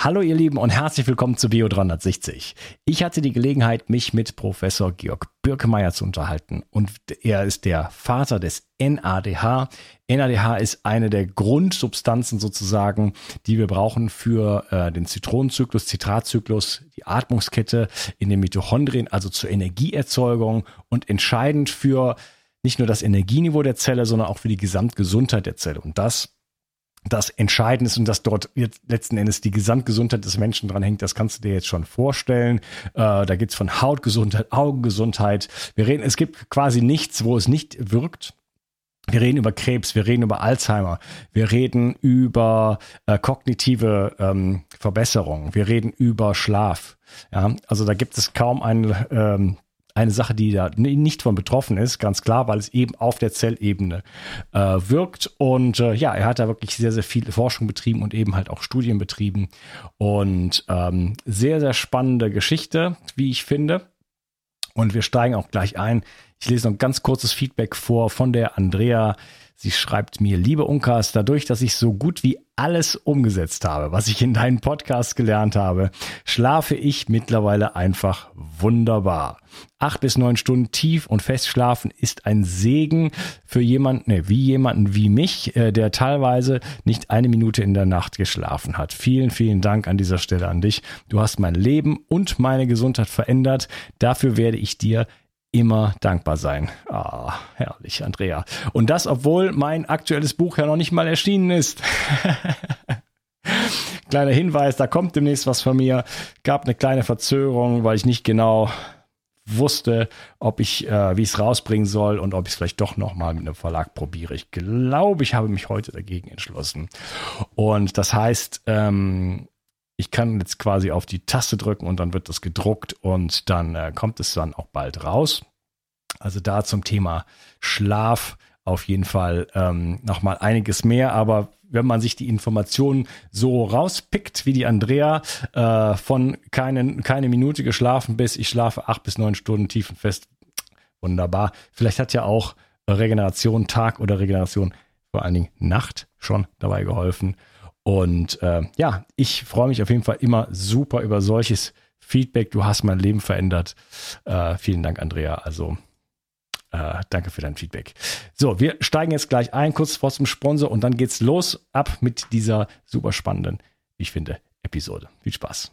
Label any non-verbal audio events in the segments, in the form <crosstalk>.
Hallo ihr Lieben und herzlich willkommen zu Bio 360. Ich hatte die Gelegenheit, mich mit Professor Georg Birkemeyer zu unterhalten und er ist der Vater des NADH. NADH ist eine der Grundsubstanzen sozusagen, die wir brauchen für äh, den Zitronenzyklus, Zitratzyklus, die Atmungskette in den Mitochondrien, also zur Energieerzeugung und entscheidend für nicht nur das Energieniveau der Zelle, sondern auch für die Gesamtgesundheit der Zelle. Und das das entscheidend ist und dass dort jetzt letzten Endes die Gesamtgesundheit des Menschen dran hängt, das kannst du dir jetzt schon vorstellen. Äh, da geht's von Hautgesundheit, Augengesundheit. Wir reden, es gibt quasi nichts, wo es nicht wirkt. Wir reden über Krebs, wir reden über Alzheimer, wir reden über äh, kognitive ähm, Verbesserung, wir reden über Schlaf. Ja, also da gibt es kaum einen ähm, eine Sache, die da nicht von betroffen ist, ganz klar, weil es eben auf der Zellebene äh, wirkt. Und äh, ja, er hat da wirklich sehr, sehr viel Forschung betrieben und eben halt auch Studien betrieben. Und ähm, sehr, sehr spannende Geschichte, wie ich finde. Und wir steigen auch gleich ein. Ich lese noch ein ganz kurzes Feedback vor von der Andrea. Sie schreibt mir, liebe Unkas, dadurch, dass ich so gut wie alles umgesetzt habe, was ich in deinen Podcast gelernt habe, schlafe ich mittlerweile einfach wunderbar. Acht bis neun Stunden tief und fest schlafen ist ein Segen für jemanden, ne, wie jemanden wie mich, äh, der teilweise nicht eine Minute in der Nacht geschlafen hat. Vielen, vielen Dank an dieser Stelle an dich. Du hast mein Leben und meine Gesundheit verändert. Dafür werde ich dir immer dankbar sein. Ah, herrlich, Andrea. Und das, obwohl mein aktuelles Buch ja noch nicht mal erschienen ist. <laughs> Kleiner Hinweis, da kommt demnächst was von mir. Gab eine kleine Verzögerung, weil ich nicht genau wusste, ob ich, äh, wie ich es rausbringen soll und ob ich es vielleicht doch nochmal mit einem Verlag probiere. Ich glaube, ich habe mich heute dagegen entschlossen. Und das heißt, ähm, ich kann jetzt quasi auf die Taste drücken und dann wird das gedruckt und dann äh, kommt es dann auch bald raus. Also da zum Thema Schlaf auf jeden Fall ähm, nochmal einiges mehr. Aber wenn man sich die Informationen so rauspickt, wie die Andrea, äh, von keinen, keine Minute geschlafen bis ich schlafe acht bis neun Stunden tiefenfest, wunderbar. Vielleicht hat ja auch Regeneration Tag oder Regeneration vor allen Dingen Nacht schon dabei geholfen. Und äh, ja, ich freue mich auf jeden Fall immer super über solches Feedback. Du hast mein Leben verändert. Äh, vielen Dank, Andrea. Also äh, danke für dein Feedback. So, wir steigen jetzt gleich ein, kurz vor zum Sponsor und dann geht's los ab mit dieser super spannenden, ich finde, Episode. Viel Spaß.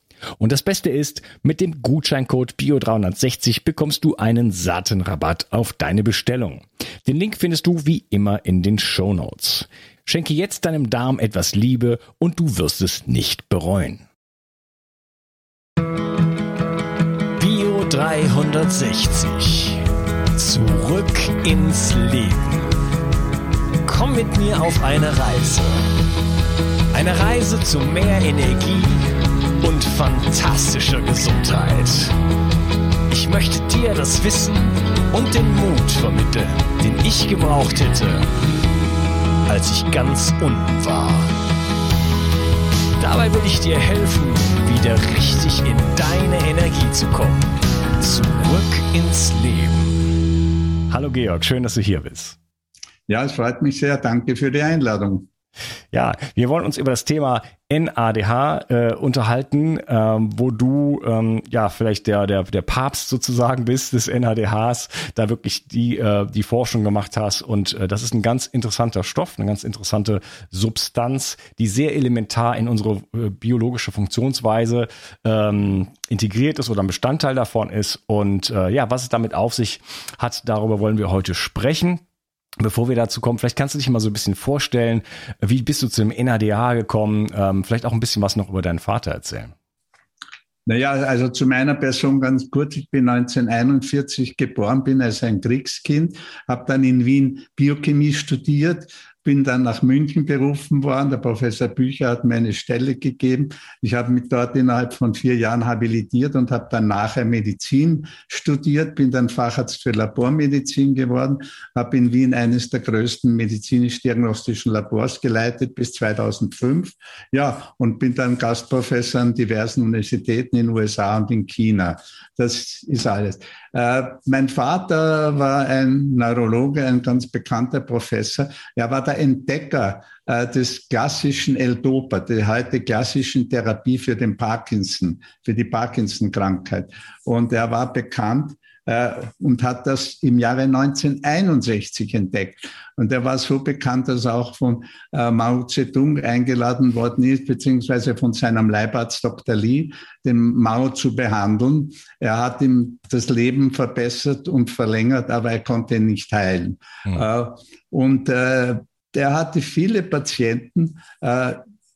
Und das Beste ist, mit dem Gutscheincode BIO360 bekommst du einen satten Rabatt auf deine Bestellung. Den Link findest du wie immer in den Show Notes. Schenke jetzt deinem Darm etwas Liebe und du wirst es nicht bereuen. Bio 360. Zurück ins Leben. Komm mit mir auf eine Reise. Eine Reise zu mehr Energie und fantastischer Gesundheit. Ich möchte dir das Wissen und den Mut vermitteln, den ich gebraucht hätte, als ich ganz unten war. Dabei will ich dir helfen, wieder richtig in deine Energie zu kommen. Zurück ins Leben. Hallo Georg, schön, dass du hier bist. Ja, es freut mich sehr. Danke für die Einladung. Ja, wir wollen uns über das Thema NADH äh, unterhalten, ähm, wo du ähm, ja vielleicht der, der, der Papst sozusagen bist des NADHs, da wirklich die, äh, die Forschung gemacht hast. Und äh, das ist ein ganz interessanter Stoff, eine ganz interessante Substanz, die sehr elementar in unsere äh, biologische Funktionsweise ähm, integriert ist oder ein Bestandteil davon ist. Und äh, ja, was es damit auf sich hat, darüber wollen wir heute sprechen. Bevor wir dazu kommen, vielleicht kannst du dich mal so ein bisschen vorstellen, wie bist du zu dem NADH gekommen? Ähm, vielleicht auch ein bisschen was noch über deinen Vater erzählen. Naja, also zu meiner Person ganz kurz. Ich bin 1941 geboren, bin als ein Kriegskind, habe dann in Wien Biochemie studiert, bin dann nach München berufen worden. Der Professor Bücher hat mir eine Stelle gegeben. Ich habe mich dort innerhalb von vier Jahren habilitiert und habe dann nachher Medizin studiert, bin dann Facharzt für Labormedizin geworden, habe in Wien eines der größten medizinisch-diagnostischen Labors geleitet bis 2005. Ja, und bin dann Gastprofessor an diversen Universitäten in USA und in China. Das ist alles. Äh, mein Vater war ein Neurologe, ein ganz bekannter Professor. Er war der Entdecker äh, des klassischen L-Dopa, der heute klassischen Therapie für den Parkinson, für die Parkinson-Krankheit. Und er war bekannt und hat das im Jahre 1961 entdeckt. Und er war so bekannt, dass er auch von äh, Mao Zedong eingeladen worden ist, beziehungsweise von seinem Leibarzt Dr. Li, den Mao zu behandeln. Er hat ihm das Leben verbessert und verlängert, aber er konnte ihn nicht heilen. Mhm. und der hatte viele Patienten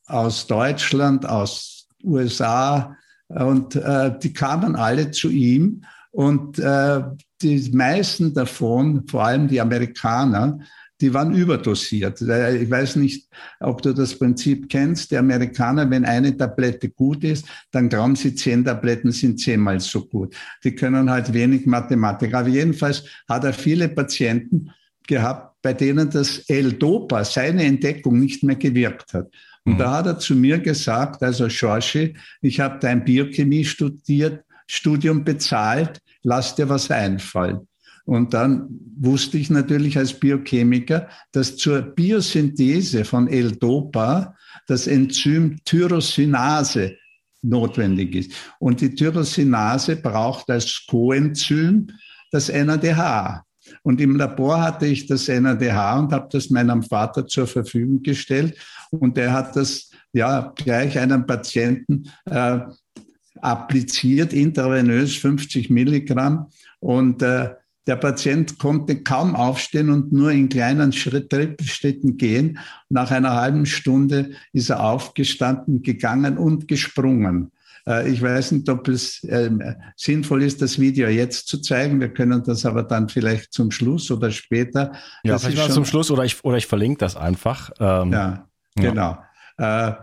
aus Deutschland, aus USA, und die kamen alle zu ihm und äh, die meisten davon, vor allem die Amerikaner, die waren überdosiert. Äh, ich weiß nicht, ob du das Prinzip kennst. Die Amerikaner, wenn eine Tablette gut ist, dann glauben sie, zehn Tabletten sind zehnmal so gut. Die können halt wenig Mathematik. Aber jedenfalls hat er viele Patienten gehabt, bei denen das L-Dopa, seine Entdeckung, nicht mehr gewirkt hat. Und mhm. da hat er zu mir gesagt, also George, ich habe dein Biochemie studiert, Studium bezahlt, lass dir was einfallen. Und dann wusste ich natürlich als Biochemiker, dass zur Biosynthese von L-Dopa das Enzym Tyrosinase notwendig ist. Und die Tyrosinase braucht als Coenzym das NADH. Und im Labor hatte ich das NADH und habe das meinem Vater zur Verfügung gestellt. Und er hat das ja gleich einem Patienten äh, appliziert, intravenös 50 Milligramm. Und äh, der Patient konnte kaum aufstehen und nur in kleinen Schritt, Schritten gehen. Nach einer halben Stunde ist er aufgestanden, gegangen und gesprungen. Äh, ich weiß nicht, ob es äh, sinnvoll ist, das Video jetzt zu zeigen. Wir können das aber dann vielleicht zum Schluss oder später. Ja, das vielleicht mal zum Schluss oder ich, oder ich verlinke das einfach. Ähm, ja, genau. Ja. Äh,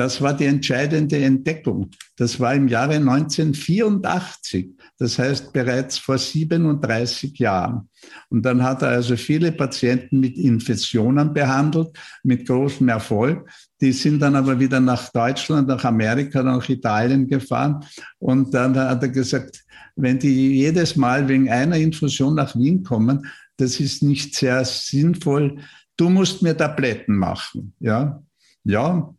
das war die entscheidende Entdeckung. Das war im Jahre 1984, das heißt bereits vor 37 Jahren. Und dann hat er also viele Patienten mit Infektionen behandelt, mit großem Erfolg. Die sind dann aber wieder nach Deutschland, nach Amerika, nach Italien gefahren. Und dann hat er gesagt, wenn die jedes Mal wegen einer Infusion nach Wien kommen, das ist nicht sehr sinnvoll. Du musst mir Tabletten machen. Ja, ja,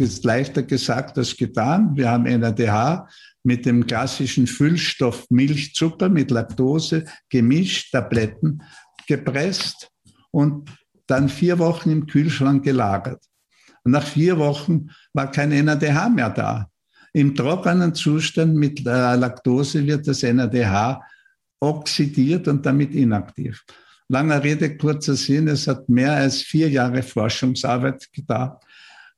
ist leichter gesagt als getan. Wir haben NADH mit dem klassischen Füllstoff Milchzucker mit Laktose gemischt, Tabletten gepresst und dann vier Wochen im Kühlschrank gelagert. Und nach vier Wochen war kein NADH mehr da. Im trockenen Zustand mit äh, Laktose wird das NADH oxidiert und damit inaktiv. Langer Rede, kurzer Sinn, es hat mehr als vier Jahre Forschungsarbeit gedauert,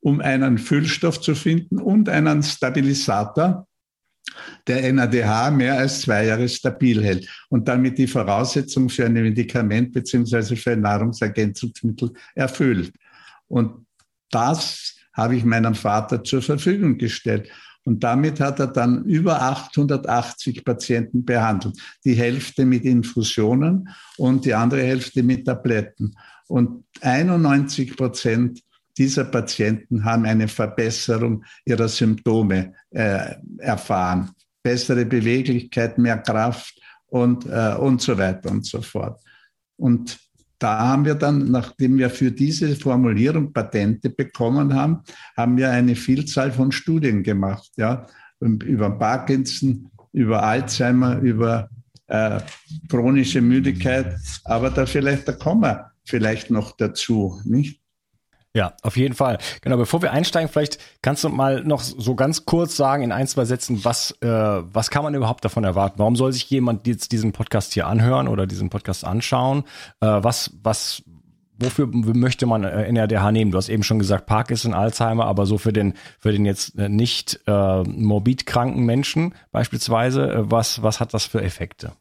um einen Füllstoff zu finden und einen Stabilisator, der NADH mehr als zwei Jahre stabil hält und damit die Voraussetzung für ein Medikament beziehungsweise für ein Nahrungsergänzungsmittel erfüllt. Und das habe ich meinem Vater zur Verfügung gestellt. Und damit hat er dann über 880 Patienten behandelt. Die Hälfte mit Infusionen und die andere Hälfte mit Tabletten. Und 91 Prozent dieser Patienten haben eine Verbesserung ihrer Symptome äh, erfahren. Bessere Beweglichkeit, mehr Kraft und, äh, und so weiter und so fort. Und da haben wir dann, nachdem wir für diese Formulierung Patente bekommen haben, haben wir eine Vielzahl von Studien gemacht, ja, über Parkinson, über Alzheimer, über äh, chronische Müdigkeit. Aber da vielleicht, da kommen wir vielleicht noch dazu, nicht? Ja, auf jeden Fall. Genau, bevor wir einsteigen, vielleicht kannst du mal noch so ganz kurz sagen in ein, zwei Sätzen, was, äh, was kann man überhaupt davon erwarten? Warum soll sich jemand jetzt diesen Podcast hier anhören oder diesen Podcast anschauen? Äh, was, was, wofür möchte man äh, NRDH nehmen? Du hast eben schon gesagt, Parkinson, Alzheimer, aber so für den, für den jetzt äh, nicht äh, morbid kranken Menschen beispielsweise, äh, was, was hat das für Effekte?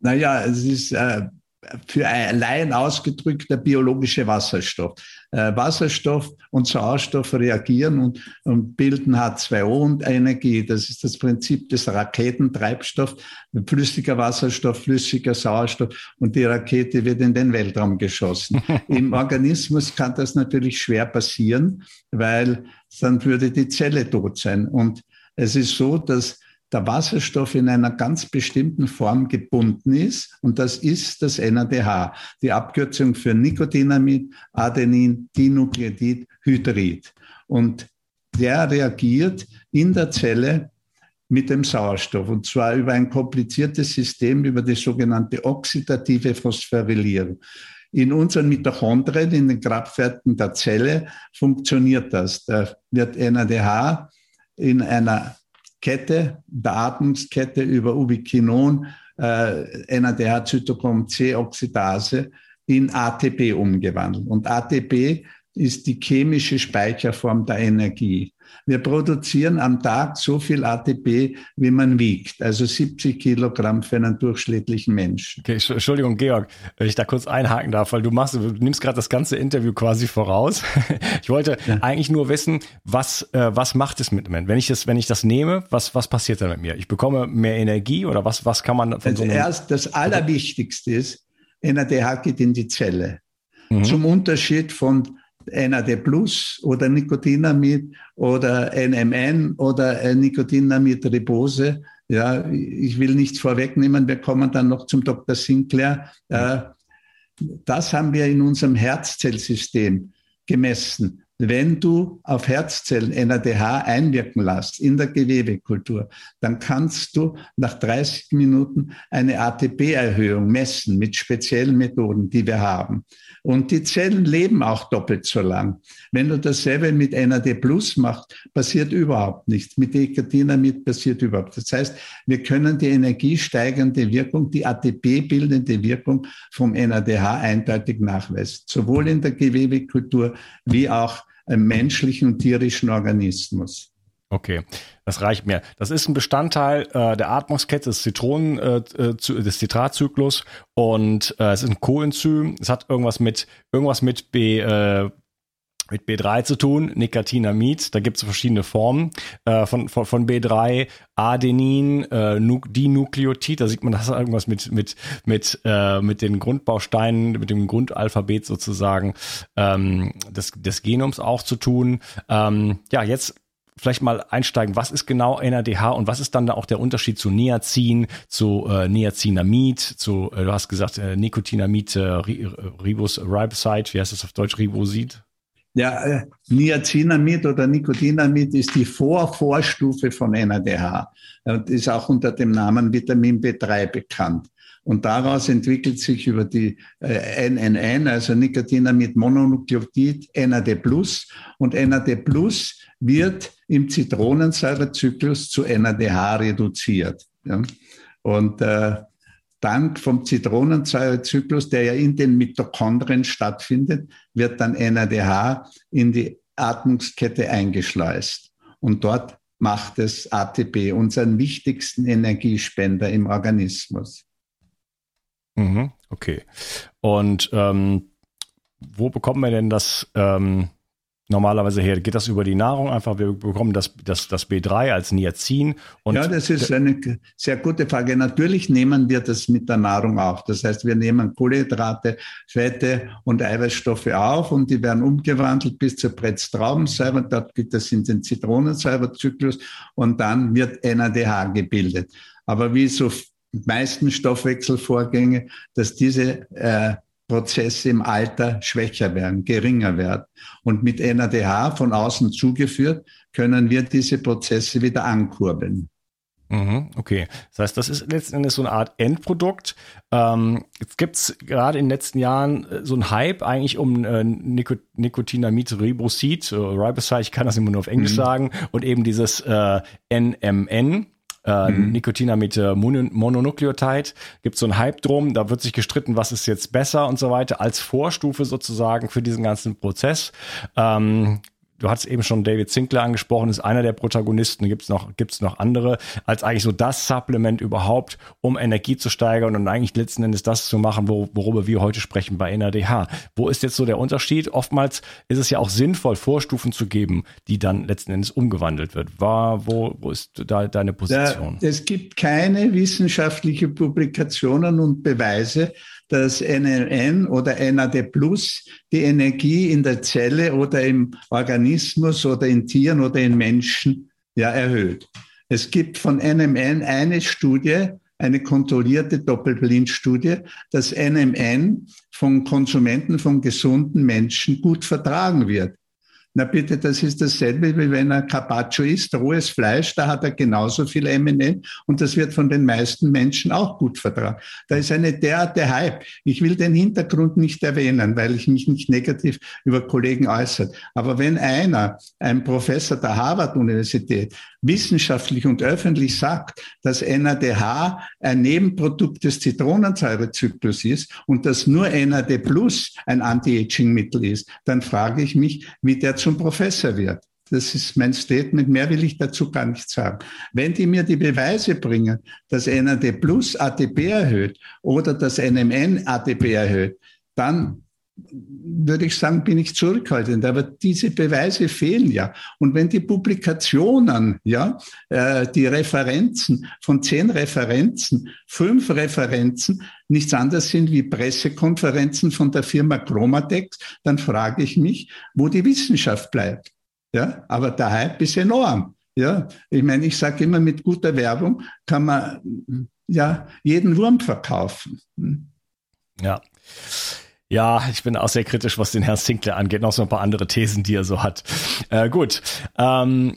Naja, es ist äh, für allein ausgedrückt der biologische Wasserstoff. Äh, Wasserstoff und Sauerstoff reagieren und, und bilden H2O und Energie. Das ist das Prinzip des Raketentreibstoffs. Flüssiger Wasserstoff, flüssiger Sauerstoff und die Rakete wird in den Weltraum geschossen. <laughs> Im Organismus kann das natürlich schwer passieren, weil dann würde die Zelle tot sein. Und es ist so, dass der Wasserstoff in einer ganz bestimmten Form gebunden ist. Und das ist das NADH, die Abkürzung für Nikotinamid, Adenin, Dinukleotid, Hydrid. Und der reagiert in der Zelle mit dem Sauerstoff und zwar über ein kompliziertes System, über die sogenannte oxidative Phosphorylierung. In unseren Mitochondrien, in den Kraftwerken der Zelle, funktioniert das. Da wird NADH in einer Kette, der Atmungskette über Ubiquinon, äh, NADH-Zytochrom-C-Oxidase in ATP umgewandelt. Und ATP ist die chemische Speicherform der Energie. Wir produzieren am Tag so viel ATP, wie man wiegt, also 70 Kilogramm für einen durchschnittlichen Menschen. Okay, Entschuldigung, Georg, wenn ich da kurz einhaken darf, weil du machst, du nimmst gerade das ganze Interview quasi voraus. <laughs> Ich wollte ja. eigentlich nur wissen, was, äh, was macht es mit mir? Wenn ich das, wenn ich das nehme, was, was passiert dann mit mir? Ich bekomme mehr Energie oder was, was kann man von also so erst das Allerwichtigste ist, NADH geht in die Zelle. Mhm. Zum Unterschied von NAD Plus oder Nikotinamid oder NMN oder Nikotinamid Ribose. Ja, ich will nichts vorwegnehmen. Wir kommen dann noch zum Dr. Sinclair. Äh, das haben wir in unserem Herzzellsystem gemessen. Wenn du auf Herzzellen NADH einwirken lässt in der Gewebekultur, dann kannst du nach 30 Minuten eine ATP-Erhöhung messen mit speziellen Methoden, die wir haben. Und die Zellen leben auch doppelt so lang. Wenn du dasselbe mit NAD Plus machst, passiert überhaupt nichts. Mit Decatinamid passiert überhaupt. Das heißt, wir können die energiesteigernde Wirkung, die ATP-bildende Wirkung vom NADH eindeutig nachweisen. Sowohl in der Gewebekultur wie auch menschlichen und tierischen Organismus. Okay, das reicht mir. Das ist ein Bestandteil äh, der Atmungskette des Zitronen, äh, äh des Zitratzyklus und äh, es ist ein Coenzym. Es hat irgendwas mit irgendwas mit B äh, mit B3 zu tun, Nicotinamid, da gibt es verschiedene Formen äh, von, von, von B3, Adenin, äh, Dinukleotid, da sieht man, das hat irgendwas mit, mit, mit, äh, mit den Grundbausteinen, mit dem Grundalphabet sozusagen ähm, des, des Genoms auch zu tun. Ähm, ja, jetzt vielleicht mal einsteigen, was ist genau NADH und was ist dann da auch der Unterschied zu Niacin, zu äh, Niacinamid, zu, äh, du hast gesagt, äh, Nicotinamid, äh, Ribos Riboside, wie heißt das auf Deutsch, Ribosid? Ja, äh, Niacinamid oder Nicotinamid ist die Vorvorstufe von NADH und ist auch unter dem Namen Vitamin B3 bekannt. Und daraus entwickelt sich über die äh, NNN, also Nicotinamid Mononukleotid, NAD+. Und NAD+ wird im Zitronensäurezyklus zu NADH reduziert. Und äh, dank vom Zitronensäurezyklus, der ja in den Mitochondrien stattfindet, wird dann NADH in die Atmungskette eingeschleust. Und dort macht es ATP, unseren wichtigsten Energiespender im Organismus. Mhm, okay. Und ähm, wo bekommen wir denn das ähm, normalerweise her? Geht das über die Nahrung einfach? Wir bekommen das, das, das B3 als Niacin. Und ja, das ist eine sehr gute Frage. Natürlich nehmen wir das mit der Nahrung auf. Das heißt, wir nehmen Kohlenhydrate, Fette und Eiweißstoffe auf und die werden umgewandelt bis zur Brettstraubensäure. Dort geht das in den Zitronensäurezyklus und dann wird NADH gebildet. Aber wie so meisten Stoffwechselvorgänge, dass diese äh, Prozesse im Alter schwächer werden, geringer werden. Und mit NADH von außen zugeführt, können wir diese Prozesse wieder ankurbeln. Mhm, okay, das heißt, das ist letzten Endes so eine Art Endprodukt. Ähm, jetzt gibt es gerade in den letzten Jahren äh, so einen Hype eigentlich um äh, Nicotinamid Ribosid, äh, Riboside, ich kann das immer nur auf Englisch mhm. sagen, und eben dieses äh, NMN, äh, mhm. Nicotinamid Mononukleotide. Gibt so einen Hype drum, da wird sich gestritten, was ist jetzt besser und so weiter, als Vorstufe sozusagen für diesen ganzen Prozess. Ähm, du hast eben schon David Zinkler angesprochen, ist einer der Protagonisten, gibt es noch, gibt's noch andere, als eigentlich so das Supplement überhaupt, um Energie zu steigern und eigentlich letzten Endes das zu machen, wo, worüber wir heute sprechen bei NADH. Wo ist jetzt so der Unterschied? Oftmals ist es ja auch sinnvoll, Vorstufen zu geben, die dann letzten Endes umgewandelt wird. War, wo, wo ist da deine Position? Da, es gibt keine wissenschaftliche Publikationen und Beweise, dass NLN oder NAD Plus die Energie in der Zelle oder im Organismus oder in Tieren oder in Menschen ja erhöht. Es gibt von NMN eine Studie, eine kontrollierte Doppelblindstudie, dass NMN von Konsumenten, von gesunden Menschen gut vertragen wird. Na bitte, das ist dasselbe, wie wenn er Carpaccio isst, rohes Fleisch, da hat er genauso viel MNN und das wird von den meisten Menschen auch gut vertragen. Da ist eine derartige Hype. Ich will den Hintergrund nicht erwähnen, weil ich mich nicht negativ über Kollegen äußere. Aber wenn einer, ein Professor der Harvard-Universität, wissenschaftlich und öffentlich sagt, dass NADH ein Nebenprodukt des Zitronensäurezyklus ist und dass nur NAD Plus ein Anti-Aging-Mittel ist, dann frage ich mich, wie der zum Professor wird. Das ist mein Statement. Mehr will ich dazu gar nicht sagen. Wenn die mir die Beweise bringen, dass NAD Plus ATP erhöht oder dass NMN ATP erhöht, dann würde ich sagen, bin ich zurückhaltend. Aber diese Beweise fehlen ja. Und wenn die Publikationen, ja, äh, die Referenzen von zehn Referenzen, fünf Referenzen nichts anderes sind wie Pressekonferenzen von der Firma Chromatex, dann frage ich mich, wo die Wissenschaft bleibt. Ja, aber der Hype ist enorm. Ja, ich meine, ich sage immer, mit guter Werbung kann man ja jeden Wurm verkaufen. Hm. Ja. Ja, ich bin auch sehr kritisch, was den Herrn Sinclair angeht. Noch so ein paar andere Thesen, die er so hat. Äh, gut. Ähm,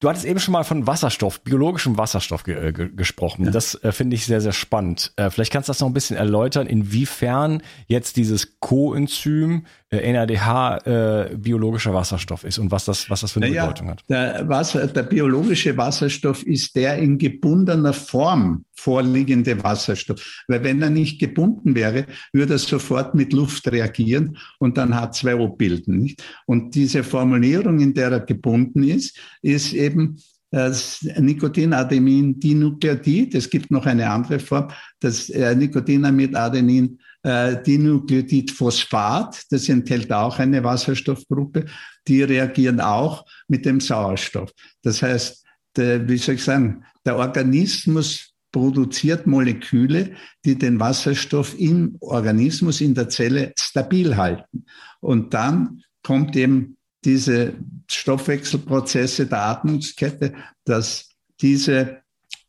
Du hattest eben schon mal von Wasserstoff, biologischem Wasserstoff ge äh, ge gesprochen. Ja. Das äh, finde ich sehr, sehr spannend. Äh, vielleicht kannst du das noch ein bisschen erläutern, inwiefern jetzt dieses Coenzym NADH äh, biologischer Wasserstoff ist und was das, was das für eine naja, Bedeutung hat. Der, Wasser, der biologische Wasserstoff ist der in gebundener Form vorliegende Wasserstoff. Weil wenn er nicht gebunden wäre, würde er sofort mit Luft reagieren und dann H2O bilden. Nicht? Und diese Formulierung, in der er gebunden ist, ist eben das Nikotinadmin-Dinukleotid. Es gibt noch eine andere Form, das äh, Nikotinamid-Adenin äh, Dinukleotidphosphat, das enthält auch eine Wasserstoffgruppe, die reagieren auch mit dem Sauerstoff. Das heißt, der, wie soll ich sagen, der Organismus produziert Moleküle, die den Wasserstoff im Organismus, in der Zelle stabil halten. Und dann kommt eben diese Stoffwechselprozesse der Atmungskette, dass diese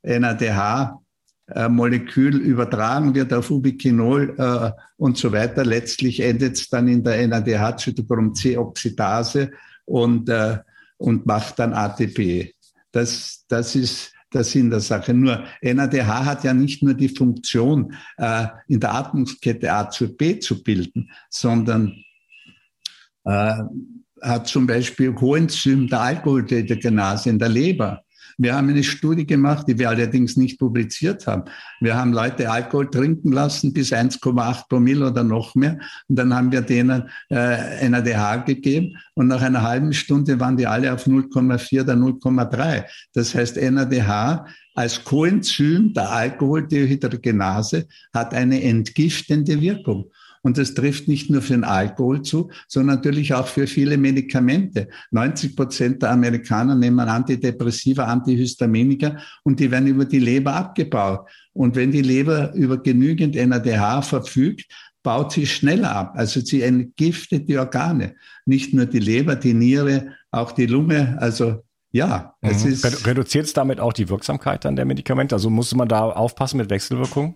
NADH äh, Molekül übertragen wird auf Ubiquinol äh, und so weiter. Letztlich endet es dann in der NADH-Zytochrom-C-Oxidase und, äh, und macht dann ATP. Das, das ist der Sinn der Sache. Nur NADH hat ja nicht nur die Funktion, äh, in der Atmungskette A zu B zu bilden, sondern äh, hat zum Beispiel Coenzym der Alkoholdehydrogenase in der Leber. Wir haben eine Studie gemacht, die wir allerdings nicht publiziert haben. Wir haben Leute Alkohol trinken lassen bis 1,8 Promille oder noch mehr. Und dann haben wir denen äh, NADH gegeben. Und nach einer halben Stunde waren die alle auf 0,4 oder 0,3. Das heißt, NADH als Coenzym der Alkoholdehydrogenase hat eine entgiftende Wirkung. Und das trifft nicht nur für den Alkohol zu, sondern natürlich auch für viele Medikamente. 90 Prozent der Amerikaner nehmen Antidepressiva, Antihistaminika und die werden über die Leber abgebaut. Und wenn die Leber über genügend NADH verfügt, baut sie schneller ab. Also sie entgiftet die Organe. Nicht nur die Leber, die Niere, auch die Lunge. Also ja, es mhm. ist. Reduziert es damit auch die Wirksamkeit dann der Medikamente? Also muss man da aufpassen mit Wechselwirkungen?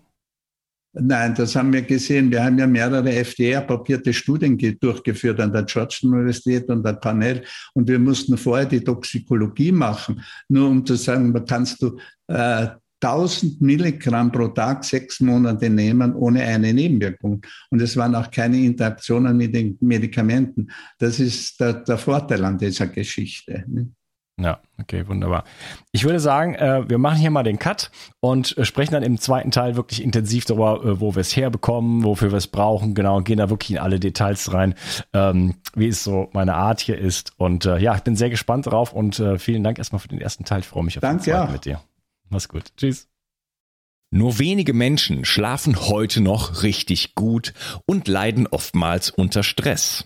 Nein, das haben wir gesehen. Wir haben ja mehrere FDA-approbierte Studien durchgeführt an der Georgetown Universität und der Panel. Und wir mussten vorher die Toxikologie machen, nur um zu sagen, kannst du äh, 1000 Milligramm pro Tag sechs Monate nehmen ohne eine Nebenwirkung. Und es waren auch keine Interaktionen mit den Medikamenten. Das ist der, der Vorteil an dieser Geschichte. Ne? Ja, okay, wunderbar. Ich würde sagen, äh, wir machen hier mal den Cut und äh, sprechen dann im zweiten Teil wirklich intensiv darüber, äh, wo wir es herbekommen, wofür wir es brauchen, genau, und gehen da wirklich in alle Details rein, ähm, wie es so meine Art hier ist. Und äh, ja, ich bin sehr gespannt drauf und äh, vielen Dank erstmal für den ersten Teil. Ich freue mich auf Danke, den zweiten ja. mit dir. Mach's gut. Tschüss. Nur wenige Menschen schlafen heute noch richtig gut und leiden oftmals unter Stress.